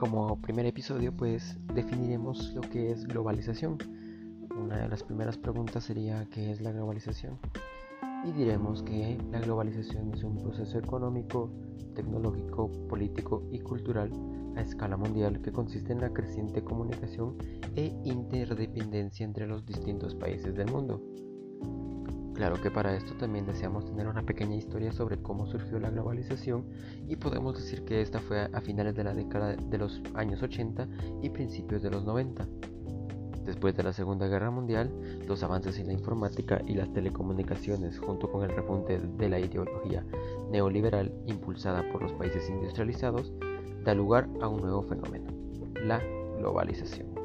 Como primer episodio pues definiremos lo que es globalización. Una de las primeras preguntas sería ¿qué es la globalización? Y diremos que la globalización es un proceso económico, tecnológico, político y cultural a escala mundial que consiste en la creciente comunicación e interdependencia entre los distintos países del mundo. Claro que para esto también deseamos tener una pequeña historia sobre cómo surgió la globalización y podemos decir que esta fue a finales de la década de los años 80 y principios de los 90. Después de la Segunda Guerra Mundial, los avances en la informática y las telecomunicaciones, junto con el repunte de la ideología neoliberal impulsada por los países industrializados, da lugar a un nuevo fenómeno, la globalización.